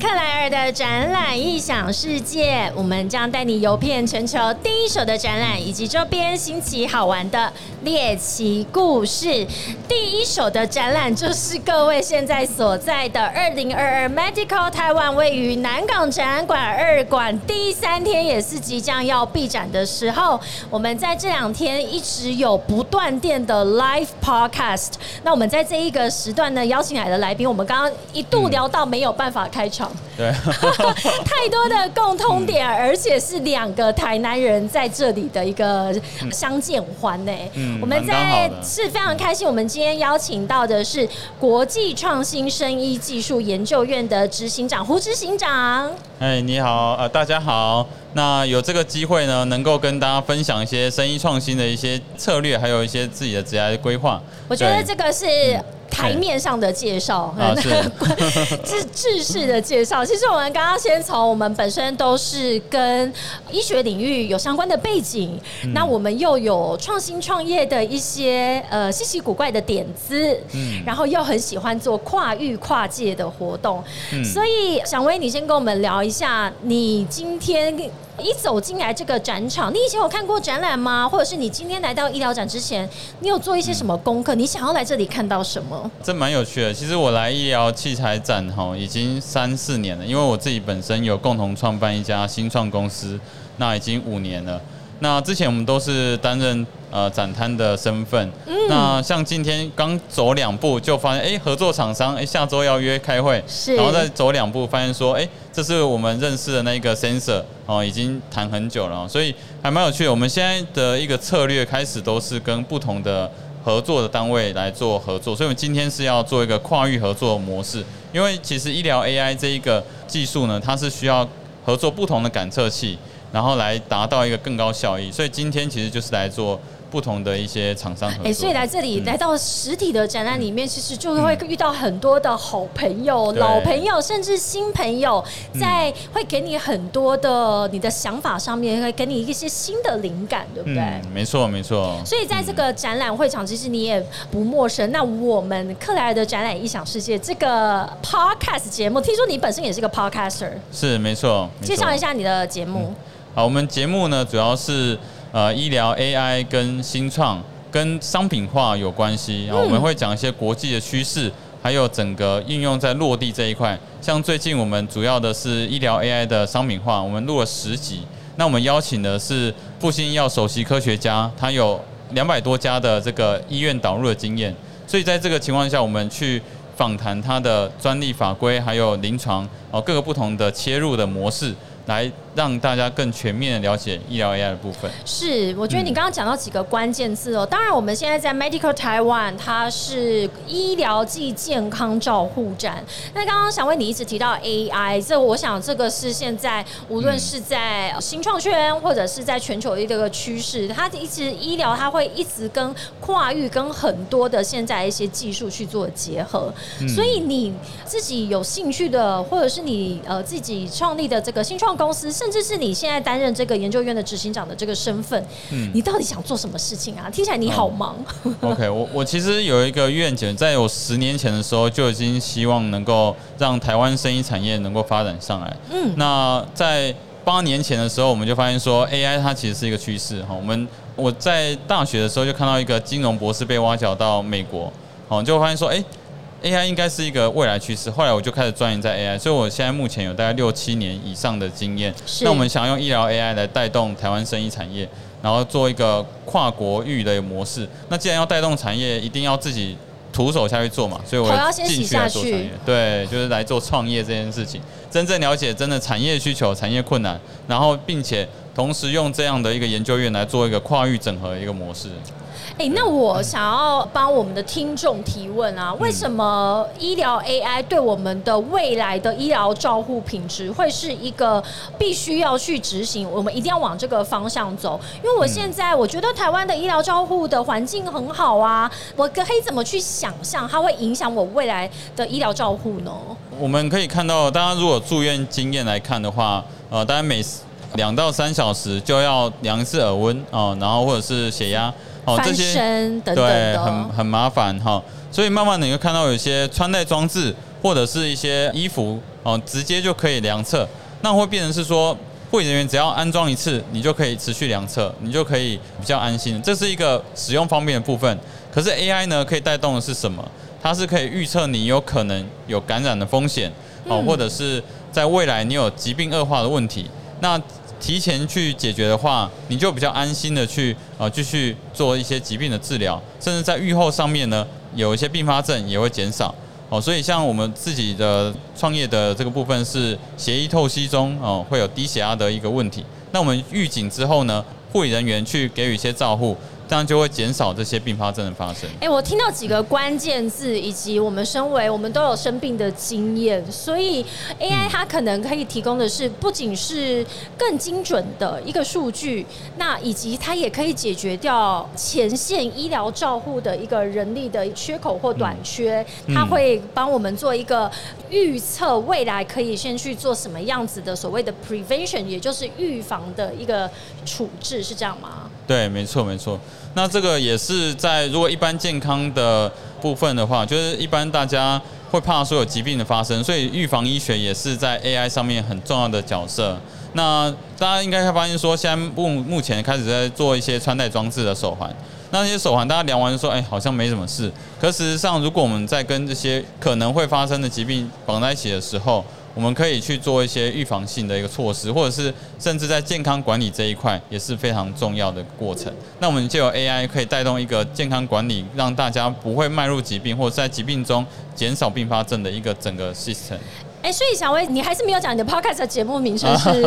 克莱尔的展览异想世界，我们将带你游遍全球第一手的展览以及周边新奇好玩的猎奇故事。第一手的展览就是各位现在所在的二零二二 Medical 台湾位于南港展览馆二馆第三天，也是即将要闭展的时候。我们在这两天一直有不断电的 Live Podcast。那我们在这一个时段呢，邀请来的来宾，我们刚刚一度聊到没有办法开场，对，太多的共通点，而且是两个台南人在这里的一个相见欢呢。嗯我们在是非常开心，我们今天邀请到的是国际创新生医技术研究院的执行长胡执行长。哎，你好，呃，大家好。那有这个机会呢，能够跟大家分享一些生意创新的一些策略，还有一些自己的职业规划。我觉得这个是台面上的介绍，啊是是制式的介绍。其实我们刚刚先从我们本身都是跟医学领域有相关的背景，嗯那我们又有创新创业的一些呃稀奇古怪的点子，嗯然后又很喜欢做跨域跨界的活动，嗯所以小薇，你先跟我们聊一下，你今天一走进来这个展场，你以前有看过展览吗？或者是你今天来到医疗展之前，你有做一些什么功课？你想要来这里看到什么？这蛮有趣的。其实我来医疗器材展哈，已经三四年了，因为我自己本身有共同创办一家新创公司，那已经五年了。那之前我们都是担任呃展摊的身份，那像今天刚走两步就发现，哎、合作厂商，哎、下周要约开会，然后再走两步，发现说，哎、这是我们认识的那个 sensor 哦，已经谈很久了哦，所以还蛮有趣的。我们现在的一个策略开始都是跟不同的合作的单位来做合作，所以我们今天是要做一个跨域合作模式，因为其实医疗 AI 这一个技术呢，它是需要合作不同的感测器，然后来达到一个更高效益，所以今天其实就是来做不同的一些厂商合作。哎、所以来这里、嗯来到实体的展览里面，其实就会遇到很多的好朋友、对老朋友，甚至新朋友，在会给你很多的你的想法上面，会给你一些新的灵感，对不对？嗯，没错没错。所以在这个展览会场，其实你也不陌生。那我们克莱尔的展览异想世界这个 podcast 节目，听说你本身也是个 podcaster，是没错，没错介绍一下你的节目。好，我们节目呢主要是呃医疗 AI 跟新创跟商品化有关系，然后我们会讲一些国际的趋势，还有整个应用在落地这一块。像最近我们主要的是医疗 AI 的商品化，我们录了十集。那我们邀请的是复兴医药首席科学家，他有两百多家的这个医院导入的经验，所以在这个情况下，我们去访谈他的专利法规，还有临床哦各个不同的切入的模式，来让大家更全面的了解医疗 AI 的部分。是，我觉得你刚刚讲到几个关键字哦。当然，我们现在在 Medical Taiwan，它是医疗暨健康照护站。那刚刚想问你一直提到 AI，这我想这个是现在无论是在新创圈或者是在全球的一个趋势，它一直医疗它会一直跟跨域跟很多的现在一些技术去做结合。所以你自己有兴趣的，或者是你呃自己创立的这个新创公司，甚至是你现在担任这个研究院的执行长的这个身份，嗯你到底想做什么事情啊？听起来你好忙。OK，我我其实有一个愿景，在我十年前的时候就已经希望能够让台湾生意产业能够发展上来。嗯，那在八年前的时候，我们就发现说 AI 它其实是一个趋势哈。我们我在大学的时候就看到一个金融博士被挖角到美国，哦，就发现说，哎、AI 应该是一个未来趋势。后来我就开始钻研在 AI，所以我现在目前有大概六七年以上的经验。那我们想用医疗 AI 来带动台湾生意产业，然后做一个跨国域的模式。那既然要带动产业，一定要自己徒手下去做嘛，所以我要先洗进去来下去做产业。对，就是来做创业这件事情，真正了解真的产业需求、产业困难，然后并且同时用这样的一个研究院来做一个跨域整合的一个模式。哎、那我想要帮我们的听众提问啊，为什么医疗 AI 对我们的未来的医疗照护品质会是一个必须要去执行？我们一定要往这个方向走。因为我现在我觉得台湾的医疗照护的环境很好啊，我可以怎么去想象它会影响我未来的医疗照护呢？我们可以看到，大家如果住院经验来看的话，呃，大家每两到三小时就要量一次耳温啊、然后或者是血压哦、这些等等对，很很麻烦哈。所以慢慢的你会看到有一些穿戴装置或者是一些衣服哦，直接就可以量测，那会变成是说。护理人员只要安装一次，你就可以持续量测，你就可以比较安心。这是一个使用方便的部分。可是 AI 呢，可以带动的是什么？它是可以预测你有可能有感染的风险，哦，或者是在未来你有疾病恶化的问题。那提前去解决的话，你就比较安心的去啊继续做一些疾病的治疗，甚至在愈后上面呢，有一些并发症也会减少。哦，所以像我们自己的创业的这个部分是血液透析中哦，会有低血压的一个问题。那我们预警之后呢，护理人员去给予一些照护。这样就会减少这些并发症的发生。哎，我听到几个关键字，以及我们身为我们都有生病的经验，所以 AI 它可能可以提供的是不仅是更精准的一个数据，那以及它也可以解决掉前线医疗照护的一个人力的缺口或短缺。它会帮我们做一个预测，未来可以先去做什么样子的所谓的 prevention，也就是预防的一个处置，是这样吗？对，没错，没错。那这个也是在如果一般健康的部分的话，就是一般大家会怕说有疾病的发生，所以预防医学也是在 AI 上面很重要的角色。那大家应该会发现说，现在目目前开始在做一些穿戴装置的手环，那些手环大家量完说，哎，好像没什么事。可事实上，如果我们在跟这些可能会发生的疾病绑在一起的时候，我们可以去做一些预防性的一个措施，或者是甚至在健康管理这一块也是非常重要的过程。那我们就有 AI 可以带动一个健康管理，让大家不会迈入疾病，或者在疾病中减少并发症的一个整个 system。哎，所以小薇，你还是没有讲你的 podcast 节目名称是？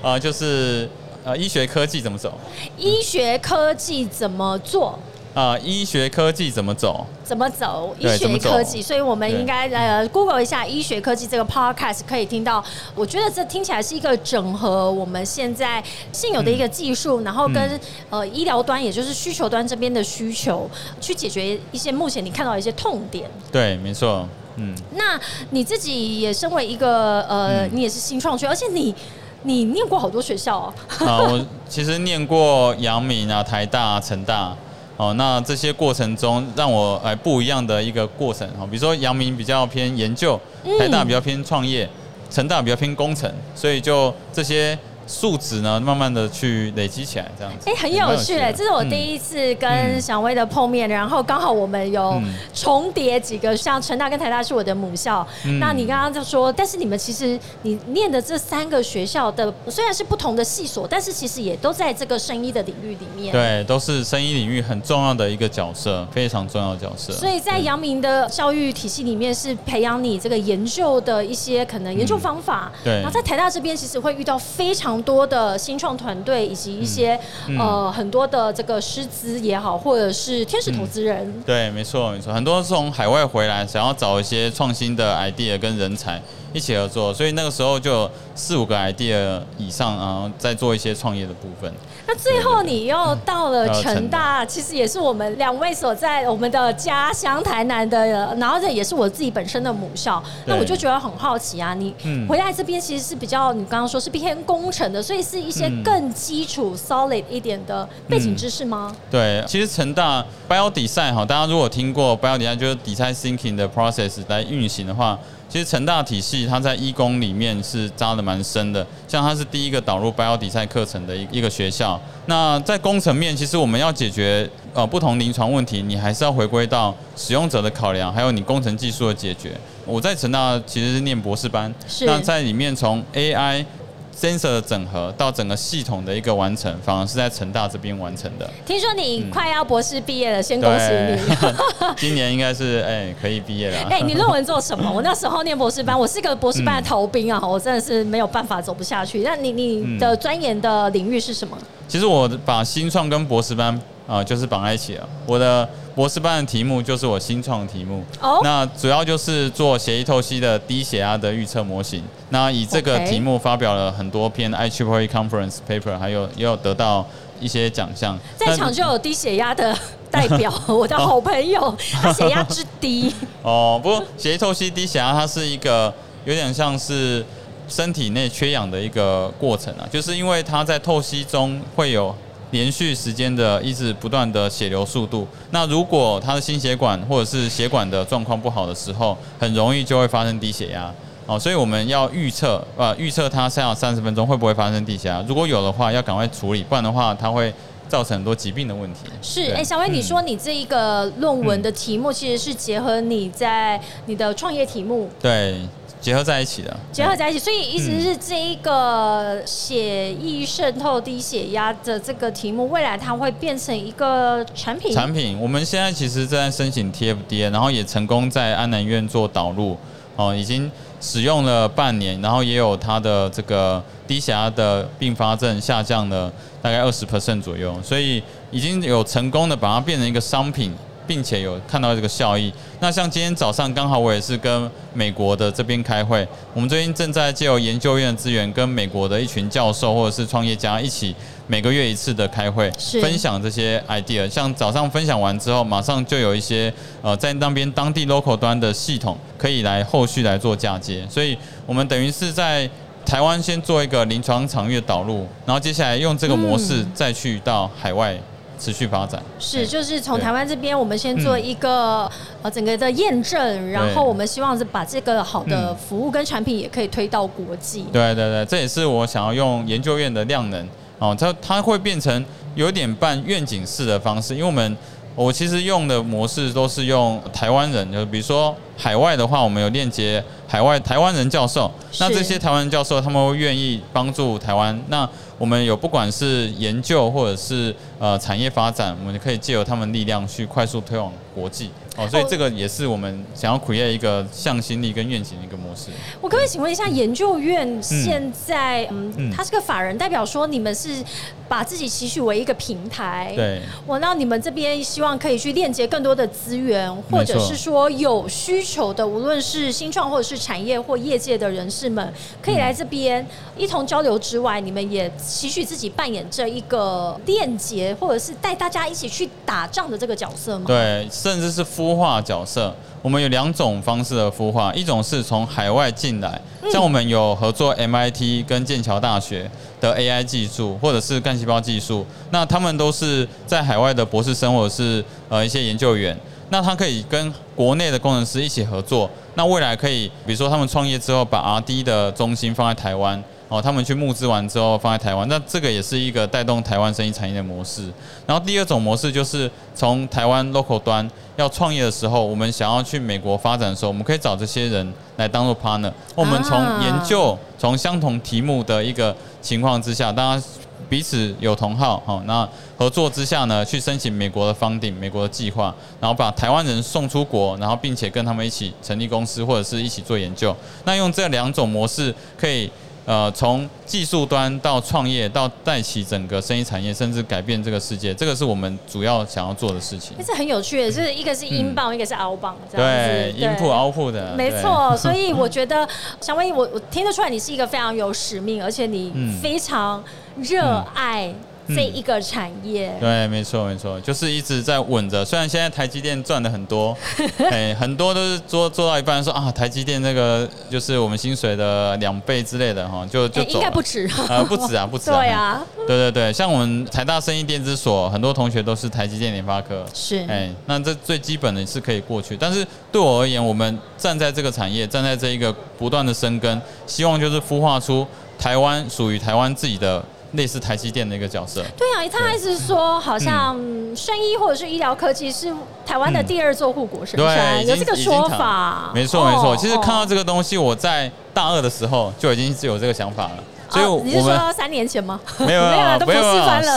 啊，就是呃，医学科技怎么走？医学科技怎么做？啊，医学科技怎么走？怎么走？医学科技，所以我们应该呃，Google 一下医学科技这个 Podcast，可以听到。我觉得这听起来是一个整合我们现在现有的一个技术，然后跟呃医疗端，也就是需求端这边的需求，去解决一些目前你看到的一些痛点。对，没错。嗯，那你自己也身为一个呃，你也是新创区，而且你你念过好多学校啊。啊，我其实念过阳明啊、台大、啊成大。哦，那这些过程中让我哎不一样的一个过程哦，比如说阳明比较偏研究，台大比较偏创业，成大比较偏工程，所以就这些。数值呢，慢慢的去累积起来，这样子。哎，很有趣哎，这是我第一次跟小薇的碰面，然后刚好我们有重叠几个，像成大跟台大是我的母校。那你刚刚就说，但是你们其实你念的这三个学校的虽然是不同的系所，但是其实也都在这个生医的领域里面。对，都是生医领域很重要的一个角色，非常重要的角色。所以在阳明的教育体系里面，是培养你这个研究的一些可能研究方法。对。然后在台大这边，其实会遇到非常。多的新创团队以及一些呃很多的这个师资也好，或者是天使投资人，对，没错没错，很多是从海外回来，想要找一些创新的 idea 跟人才。一起合作，所以那个时候就四五个 idea 以上啊，在做一些创业的部分。那最后你又到了成大，其实也是我们两位所在我们的家乡台南的，然后这也是我自己本身的母校。那我就觉得很好奇啊，你回来这边其实是比较你刚刚说是偏工程的，所以是一些更基础 solid 一点的背景知识吗？对，其实成大 bio design 哈，大家如果听过 bio design 就是 design thinking 的 process 来运行的话。其实成大体系它在医工里面是扎的蛮深的，像它是第一个导入 bio 底赛课程的一一个学校。那在工程面，其实我们要解决呃不同临床问题，你还是要回归到使用者的考量，还有你工程技术的解决。我在成大其实是念博士班，那在里面从 AI。Sensor 的整合到整个系统的一个完成，反而是在成大这边完成的。听说你快要博士毕业了，先恭喜你！今年应该是哎可以毕业了。哎，你论文做什么？我那时候念博士班，我是个博士班的逃兵啊，我真的是没有办法走不下去。那你你的钻研的领域是什么？其实我把新创跟博士班啊就是绑在一起了。我的博士班的题目就是我新创的题目，那主要就是做血液透析的低血压的预测模型。那以这个题目发表了很多篇 i triple conference paper，还有也有得到一些奖项。在场就有低血压的代表，我的好朋友，他血压之低。哦，不过血液透析低血压，它是一个有点像是身体内缺氧的一个过程啊，就是因为它在透析中会有。连续时间的一直不断的血流速度，那如果他的心血管或者是血管的状况不好的时候，很容易就会发生低血压。哦，所以我们要预测，呃，预测他三到三十分钟会不会发生低血压，如果有的话，要赶快处理，不然的话，它会造成很多疾病的问题。是，对。哎，小薇，你说你这一个论文的题目其实是结合你在你的创业题目。对，结合在一起的，结合在一起，所以意思是这一个血液渗透低血压的这个题目，未来它会变成一个产品。产品，我们现在其实正在申请 TFDA，然后也成功在安南院做导入，哦，已经使用了半年，然后也有它的这个低血压的并发症下降了大概二十 percent 左右，所以已经有成功的把它变成一个商品。并且有看到这个效益。那像今天早上刚好我也是跟美国的这边开会，我们最近正在借由研究院的资源，跟美国的一群教授或者是创业家一起每个月一次的开会，分享这些 idea。像早上分享完之后，马上就有一些呃在那边当地 local 端的系统可以来后续来做嫁接，所以我们等于是在。台湾先做一个临床场域的导入，然后接下来用这个模式再去到海外持续发展。是，就是从台湾这边，我们先做一个、呃整个的验证，然后我们希望是把这个好的嗯。服务跟产品也可以推到国际。对对对，这也是我想要用研究院的量能哦，它它会变成有点半愿景式的方式，因为我们我其实用的模式都是用台湾人，就比如说海外的话，我们有链接海外台湾人教授，那这些台湾人教授他们会愿意帮助台湾，那我们有不管是研究或者是呃产业发展，我们可以借由他们力量去快速推广国际。哦，所以哦这个也是我们想要 create 一个向心力跟愿景的一个模式。我可不可以请问一下，研究院现在嗯，嗯它是个法人，代表说你们是把自己期许为一个平台。。对。我那你们这边希望可以去链接更多的资源，或者是说有需求的，无论是新创或者是产业或业界的人士们，可以来这边一同交流之外，你们也期许自己扮演这一个链接，或者是带大家一起去打仗的这个角色吗？对，甚至是孵化角色。我们有两种方式的孵化，一种是从海外进来，像我们有合作 MIT 跟剑桥大学的 AI 技术，或者是干细胞技术，那他们都是在海外的博士生或者是呃一些研究员，那他可以跟国内的工程师一起合作，那未来可以，比如说他们创业之后，把 RD 的中心放在台湾。哦，他们去募资完之后放在台湾，那这个也是一个带动台湾生意产业的模式。然后第二种模式就是从台湾 local 端要创业的时候，我们想要去美国发展的时候，我们可以找这些人来当做 partner。我们从研究从相同题目的一个情况之下，大家彼此有同好，好，那合作之下呢，去申请美国的 funding，美国的计划，然后把台湾人送出国，然后并且跟他们一起成立公司或者是一起做研究。那用这两种模式可以。呃，从技术端到创业，到带起整个生意产业，甚至改变这个世界，这个是我们主要想要做的事情。这很有趣的，就是一个是英镑，一个是澳镑，这样对，子。音铺、澳铺的，对。没错，所以我觉得小薇，我我听得出来你是一个非常有使命，而且你嗯非常热爱这一个产业。对，没错，没错，就是一直在稳着。虽然现在台积电赚的很多，哎，很多都是做做到一半说啊，台积电那个就是我们薪水的两倍之类的哈，就就哎，走应该。不止。呃，不止啊，不止、对啊，对对对，像我们台大生意电子所，很多同学都是台积电、联发科。是。哎，那这最基本的是可以过去，但是对我而言，我们站在这个产业，站在这一个不断的生根，希望就是孵化出台湾属于台湾自己的类似台积电的一个角色。对啊，他还是说，好像生医或者是医疗科技是台湾的第二座护国神山，有这个说法。没错没错。哦其实看到哦这个东西，我在大二的时候就已经是有这个想法了，所以哦你是我们说三年前吗？没有 没有啊，都不没有。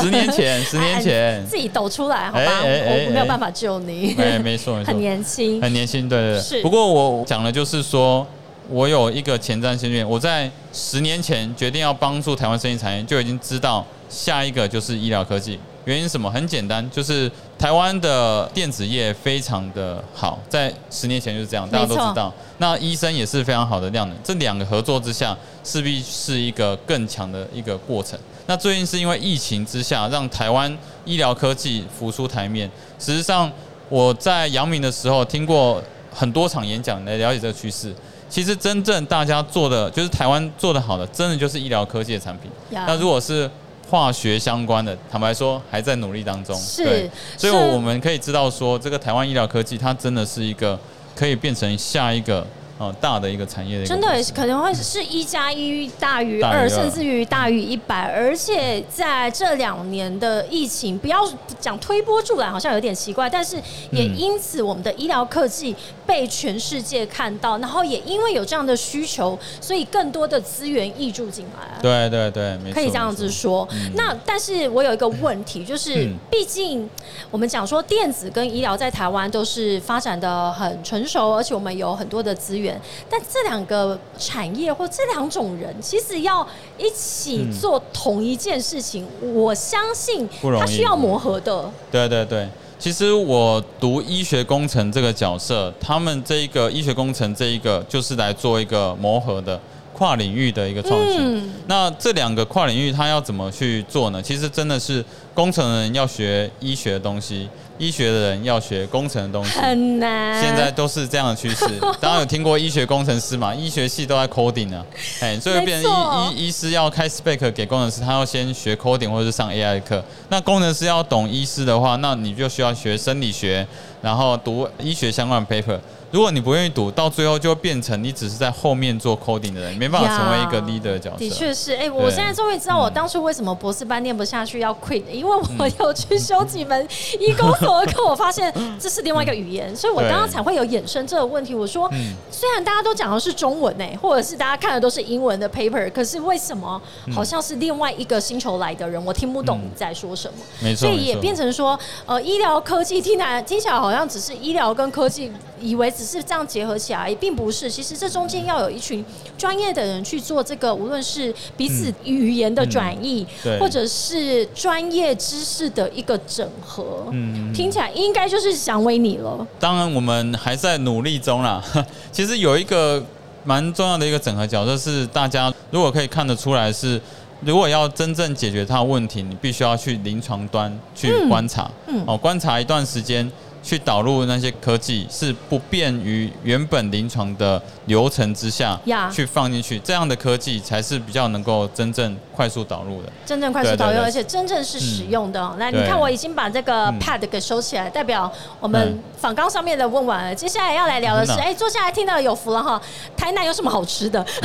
十年前，十年哎前，自己抖出来，好吧？我没有办法救你。哎，没错很，年轻。很年轻，对对是对。不过我讲的就是说，我有一个前瞻性愿，我在十年前决定要帮助台湾生意产业，就已经知道下一个就是医疗科技。原因是什么？很简单，就是台湾的电子业非常的好，在十年前就是这样，大家都知道。那医生也是非常好的量能，这两个合作之下，势必是一个更强的一个过程。那最近是因为疫情之下，让台湾医疗科技浮出台面。事实上，我在阳明的时候听过很多场演讲来了解这个趋势。其实真正大家做的，就是台湾做的好的，真的就是医疗科技的产品。那如果是化学相关的，坦白说还在努力当中。是对，所以我们可以知道说，这个台湾医疗科技它真的是一个可以变成下一个哦大的一个产业的真的可能会是一加一大于二，甚至于大于一百。而且在这两年的疫情，不要讲推波助澜，好像有点奇怪，但是也嗯因此我们的医疗科技被全世界看到，然后也因为有这样的需求，所以更多的资源溢注进来。对对对，可以这样子。说。那但是我有一个问题，就是嗯毕竟我们讲说电子跟医疗在台湾都是发展的很成熟，而且我们有很多的资源，但这两个产业或这两种人，其实要一起嗯做同一件事情，我相信不容易。它需要磨合的。对对对，其实我读医学工程这个角色，他们这一个医学工程这一个就是来做一个磨合的跨领域的一个创新。嗯那这两个跨领域，它要怎么去做呢？其实真的是工程人要学医学的东西，医学的人要学工程的东西。很难。现在都是这样的趋势。大家有听过医学工程师嘛？医学系都在 coding 啊，哎，所以变成医医医师要开 spec 给工程师，他要先学 coding 或者是上 AI 的课。那工程师要懂医师的话，那你就需要学生理学，然后读医学相关的 paper。如果你不愿意读，到最后就会变成你只是在后面做 coding 的人，没办法成为一个 leader 的角色。的确是，哎、我现在终于知道我当初为什么博士班念不下去要 quit，因为我有去修几门医工所的课，我发现这是另外一个语言，所以我刚刚才会有衍生这个问题。我说，嗯虽然大家都讲的是中文呢、或者是大家看的都是英文的 paper，可是为什么好像是另外一个星球来的人，我听不懂你在说什么？没错，所以也变成说，呃，医疗科技听来听起来好像只是医疗跟科技，以为只是这样结合起来，也并不是。其实这中间要有一群专业的人去做这个，无论是彼此语言的转译，或者是专业知识的一个整合。嗯听起来应该就是想为你了。当然，我们还在努力中啦。其实有一个蛮重要的一个整合角色是，大家如果可以看得出来是，如果要真正解决它的问题，你必须要去临床端去观察，嗯哦，观察一段时间。去导入那些科技是不便于原本临床的流程之下呀去放进去，这样的科技才是比较能够真正快速导入的。真正快速导用，对对对而且真正是使用的哦。来，你看我已经把这个嗯 pad 给收起来，代表我们嗯访纲上面的问完了。接下来要来聊的是，哎，坐下来听到有福了哈。台南有什么好吃的？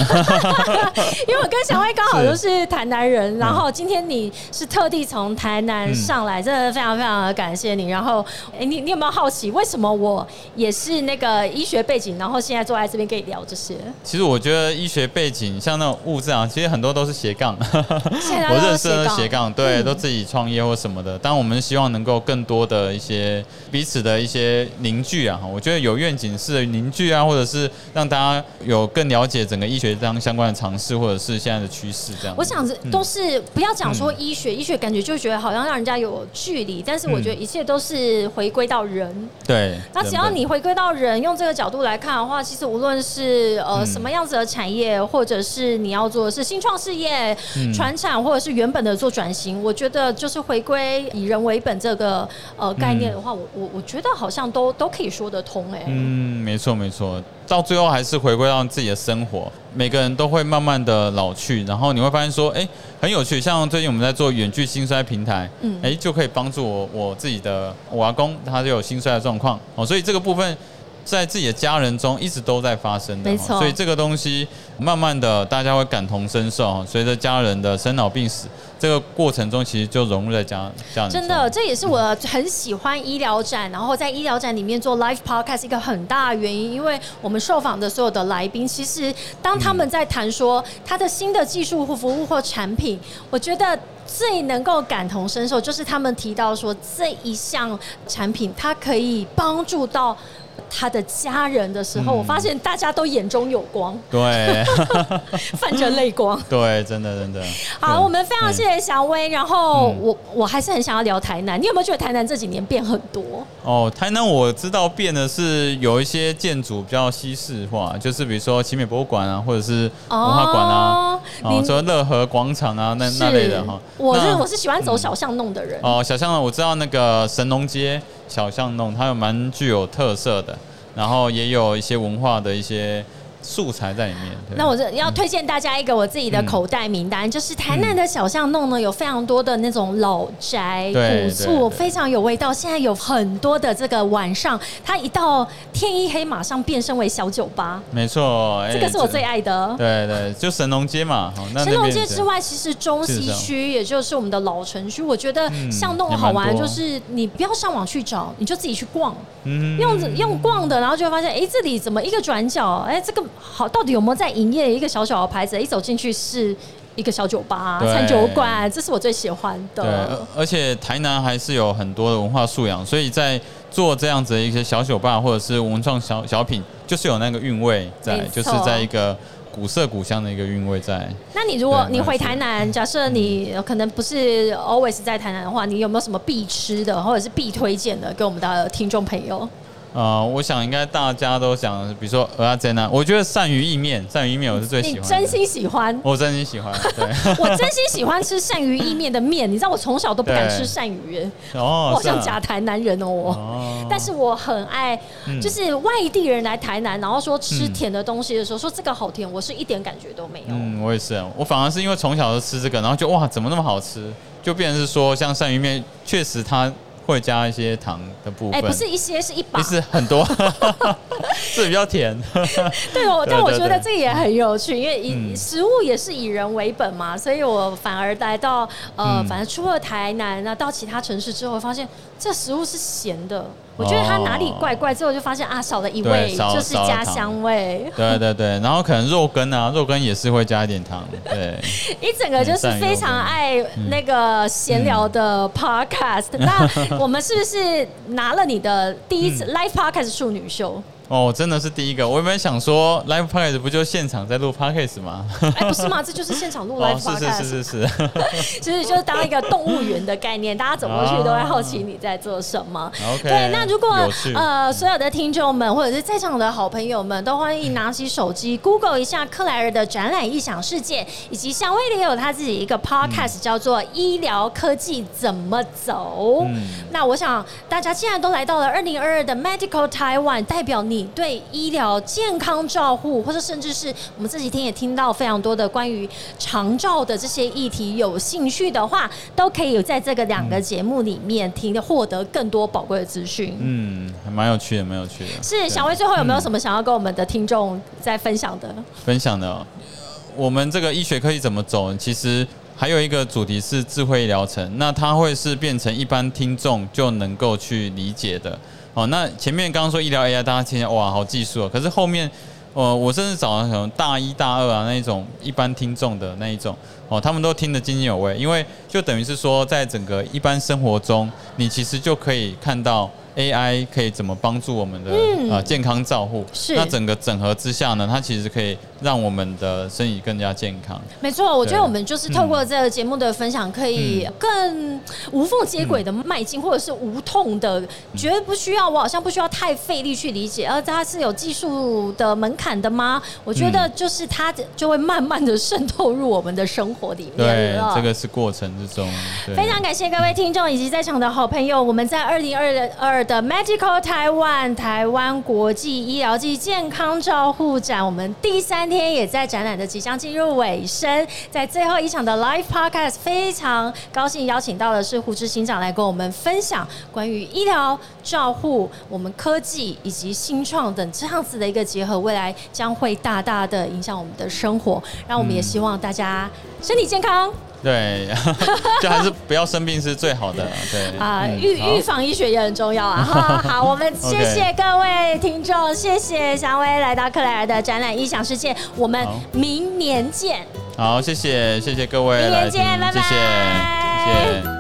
因为我跟小薇刚好都是台南人，然后今天你是特地从台南上来，真的非常非常的感谢你。然后，哎，你你有没有好奇，为什么我也是那个医学背景，然后现在坐在这边跟你聊这些？其实我觉得医学背景像那种物质啊，其实很多都是斜杠。我认识的斜杠，对，嗯都自己创业或什么的。但我们希望能够更多的一些彼此的一些凝聚啊，我觉得有愿景式的凝聚啊，或者是让大家有更了解整个医学这样相关的尝试，或者是现在的趋势这样。我想着都是不要讲说医学，医学感觉就觉得好像让人家有距离，但是我觉得一切都是回归到人。对，那只要你回归到人，用这个角度来看的话，其实无论是呃嗯什么样子的产业，或者是你要做的是新创事业、嗯。传产，或者是原本的做转型，我觉得就是回归以人为本这个呃概念的话，我我我觉得好像都都可以说得通哎、嗯，没错没错，到最后还是回归到自己的生活。每个人都会慢慢的老去，然后你会发现说，哎、很有趣。像最近我们在做远距心衰平台，嗯哎、就可以帮助我我自己的我阿公，他就有心衰的状况哦，所以这个部分在自己的家人中一直都在发生的，没错哦所以这个东西慢慢的大家会感同身受，哦随着家人的生老病死，这个过程中其实就融入在家家人中。真的，这也是我很喜欢医疗展，然后在医疗展里面做 live podcast 一个很大的原因，因为我们受访的所有的来宾，其实当他们在谈说他的新的技术或服务或产品，我觉得。最能够感同身受，就是他们提到说这一项产品，它可以帮助到他的家人的时候，嗯我发现大家都眼中有光，对 泛着泪光。对，真的真的。好，我们非常谢谢小薇。然后嗯我我还是很想要聊台南，你有没有觉得台南这几年变很多？哦，台南我知道变的是有一些建筑比较西式化，就是比如说奇美博物馆啊，或者是文化馆啊，哦，您说乐和广场啊，那那类的哈。我是我是喜欢走小巷弄的人。哦，小巷弄我知道那个神农街小巷弄，它有蛮具有特色的，然后也有一些文化的一些素材在里面。那我这要推荐大家一个我自己的口袋名单，就是台南的小巷弄呢，有非常多的那种老宅古厝，非常有味道。现在有很多的这个晚上，它一到天一黑，马上变身为小酒吧，没错，哎这个是我最爱的。对对，就神农街嘛。神农街之外，其实中西区，也就是我们的老城区，我觉得嗯巷弄好玩，就是你不要上网去找，你就自己去逛，嗯用用逛的，然后就会发现，哎，这里怎么一个转角，哎，这个好，到底有没有在营业？一个小小的牌子，一走进去是一个小酒吧、餐酒馆，这是我最喜欢，的而。而且台南还是有很多的文化素养，所以在做这样子的一些小酒吧或者是文创小小品，就是有那个韵味在就是在一个古色古香的一个韵味在。那你如果你回台南，假设你可能不是 always 在台南的话，你有没有什么必吃的或者是必推荐的给我们的听众朋友？呃，我想应该大家都想，比如说鹅阿珍啊，我觉得鳝鱼意面，鳝鱼意面我是最喜欢的。真心喜欢？我真心喜欢，对。我真心喜欢吃鳝鱼意面的面，你知道我从小都不敢吃鳝鱼，哦，我好像假台南人哦我。哦但是我很爱，嗯就是外地人来台南，然后说吃嗯甜的东西的时候，说这个好甜，我是一点感觉都没有。嗯，我也是，我反而是因为从小就吃这个，然后就哇，怎么那么好吃？就变成是说，像鳝鱼面，确实它会加一些糖的部分哎、分，不是一些，是一把其。实很多，是比较甜。对哦，但我觉得这个也很有趣，因为以、嗯食物也是以人为本嘛，所以我反而来到呃，嗯反正出了台南，那到其他城市之后，发现这食物是咸的。我觉得它哪里怪怪，之后就发现啊，少了一味，就是家香味。对对对，然后可能肉羹啊，肉羹也是会加一点糖。对，一整个就是非常爱那个闲聊的 podcast。那我们是不是拿了你的第一次嗯 live podcast 处女秀？哦，真的是第一个。我原本想说，live podcast 不就现场在录 podcast 吗？哎，不是吗？这就是现场录 哦 live，是 podcast，是是是是是。其实 就是当一个动物园的概念，大家走过去都会好奇你在做什么。OK，对，那如果呃所有的听众们或者是在场的好朋友们，都欢迎拿起手机 Google 一下克莱尔的展览异想世界，以及像威廉有他自己一个 podcast、叫做《医疗科技怎么走》。嗯那我想大家既然都来到了二零二二的 Medical Taiwan，代表你对医疗健康照护，或者甚至是我们这几天也听到非常多的关于长照的这些议题有兴趣的话，都可以在这个两个节目里面听获得更多宝贵的资讯。嗯，还蛮有趣的，蛮有趣的。是小薇最后有没有什么想要跟我们的听众再分享的？分享的哦、我们这个医学科技怎么走？其实还有一个主题是智慧医疗程，那它会是变成一般听众就能够去理解的。哦，那前面刚刚说医疗 AI，大家听见哇，好技术啊！可是后面，呃，我甚至找了什么大一大二啊那一种一般听众的那一种，哦，他们都听得津津有味，因为就等于是说，在整个一般生活中，你其实就可以看到 AI 可以怎么帮助我们的、嗯。呃健康照护。是。那整个整合之下呢，它其实可以让我们的身体更加健康。没错，我觉得我们就是透过这个节目的分享，可以更无缝接轨的迈进，或者是无痛的，绝对不需要我好像不需要太费力去理解，而它是有技术的门槛的吗？我觉得就是它就会慢慢的渗透入我们的生活里面对。，这个是过程之中。非常感谢各位听众以及在场的好朋友，我们在二零二二的 Medical Taiwan 台湾国际医疗暨健康照护展，我们第三天也在展览的即将进入尾声，在最后一场的 Live Podcast，非常高兴邀请到的是胡志行长来跟我们分享关于医疗照护、我们科技以及新创等这样子的一个结合，未来将会大大的影响我们的生活。让我们也希望大家身体健康。对，就还是不要生病是最好的啦。对啊，预预防医学也很重要啊！哈，好，我们谢谢各位听众，谢谢祥威来到克莱尔的展览异想世界，我们明年见。好，谢谢谢谢各位明年见拜拜谢谢。